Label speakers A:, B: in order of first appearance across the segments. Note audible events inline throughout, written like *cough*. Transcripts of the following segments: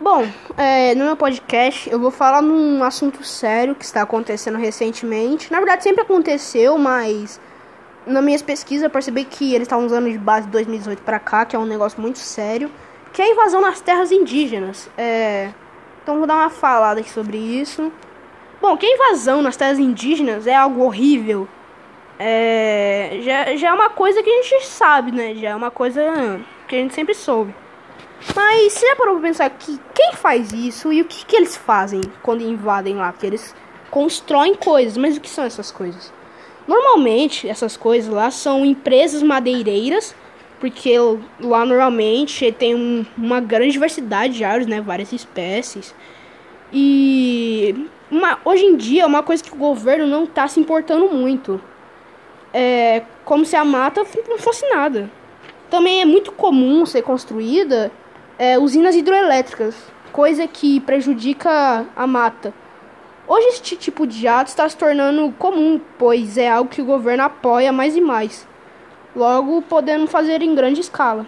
A: Bom, é, no meu podcast eu vou falar num assunto sério que está acontecendo recentemente. Na verdade, sempre aconteceu, mas nas minhas pesquisas eu percebi que eles estavam usando de base de 2018 para cá, que é um negócio muito sério, que é a invasão nas terras indígenas. É, então vou dar uma falada aqui sobre isso. Bom, que a invasão nas terras indígenas é algo horrível. É, já, já é uma coisa que a gente sabe, né? Já é uma coisa que a gente sempre soube. Mas você já parou pra pensar que quem faz isso e o que, que eles fazem quando invadem lá? Porque eles constroem coisas, mas o que são essas coisas? Normalmente, essas coisas lá são empresas madeireiras, porque lá normalmente tem um, uma grande diversidade de árvores, né? Várias espécies. E uma, hoje em dia, uma coisa que o governo não está se importando muito. É como se a mata não fosse nada. Também é muito comum ser construída é, usinas hidroelétricas, coisa que prejudica a mata. Hoje este tipo de ato está se tornando comum, pois é algo que o governo apoia mais e mais, logo podendo fazer em grande escala.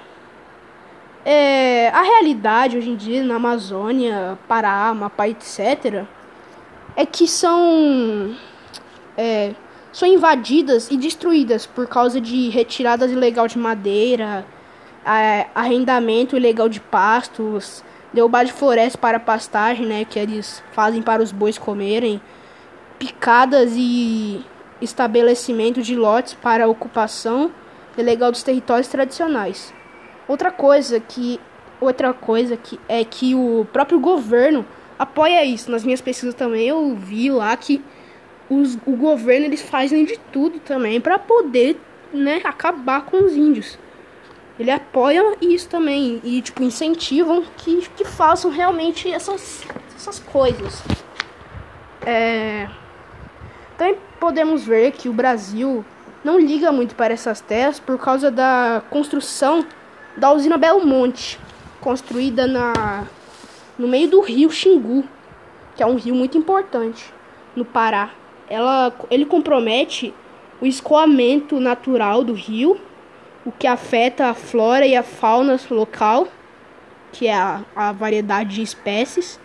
A: É, a realidade hoje em dia na Amazônia, Pará, Amapá, etc., é que são, é, são invadidas e destruídas por causa de retiradas ilegal de madeira, arrendamento ilegal de pastos, derrubar de floresta para pastagem, né, que eles fazem para os bois comerem, picadas e estabelecimento de lotes para ocupação ilegal dos territórios tradicionais. Outra coisa que outra coisa que é que o próprio governo apoia isso. Nas minhas pesquisas também eu vi lá que os, o governo eles fazem de tudo também para poder, né, acabar com os índios ele apoia isso também e tipo incentivam que, que façam realmente essas, essas coisas. É... Também podemos ver que o Brasil não liga muito para essas terras por causa da construção da usina Belmonte, construída na no meio do rio Xingu, que é um rio muito importante no Pará. Ela, ele compromete o escoamento natural do rio o que afeta a flora e a fauna local, que é a, a variedade de espécies.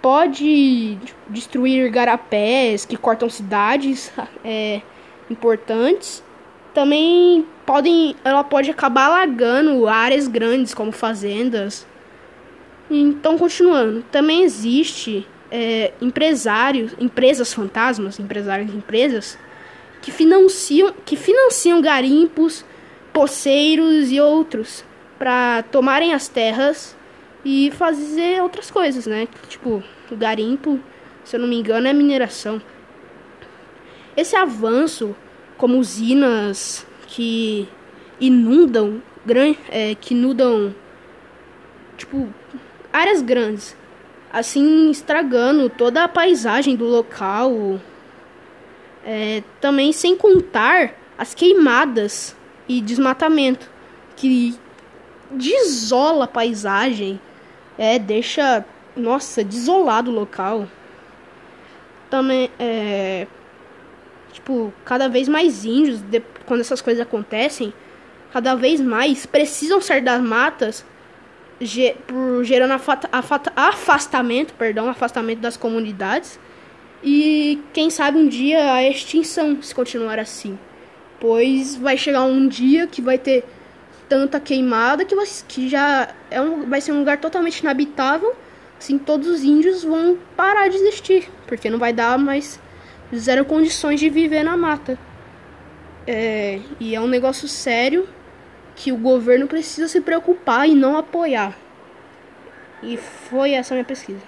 A: Pode destruir garapés que cortam cidades *laughs* é, importantes. Também podem, ela pode acabar alagando áreas grandes como fazendas. Então, continuando, também existe é, empresários, empresas fantasmas, empresários de empresas que financiam, que financiam garimpos poceiros e outros para tomarem as terras e fazer outras coisas, né? Tipo, o garimpo, se eu não me engano, é mineração. Esse avanço, como usinas que inundam, é, que inundam, tipo, áreas grandes, assim estragando toda a paisagem do local. É, também sem contar as queimadas e desmatamento, que desola a paisagem, é, deixa, nossa, desolado o local. Também, é, tipo, cada vez mais índios, de, quando essas coisas acontecem, cada vez mais precisam sair das matas, ge, por, gerando afata, afata, afastamento, perdão, afastamento das comunidades. E quem sabe um dia a extinção se continuar assim pois vai chegar um dia que vai ter tanta queimada que, vai, que já é um, vai ser um lugar totalmente inabitável. Assim, todos os índios vão parar de existir, porque não vai dar mais zero condições de viver na mata. É, e é um negócio sério que o governo precisa se preocupar e não apoiar. E foi essa minha pesquisa.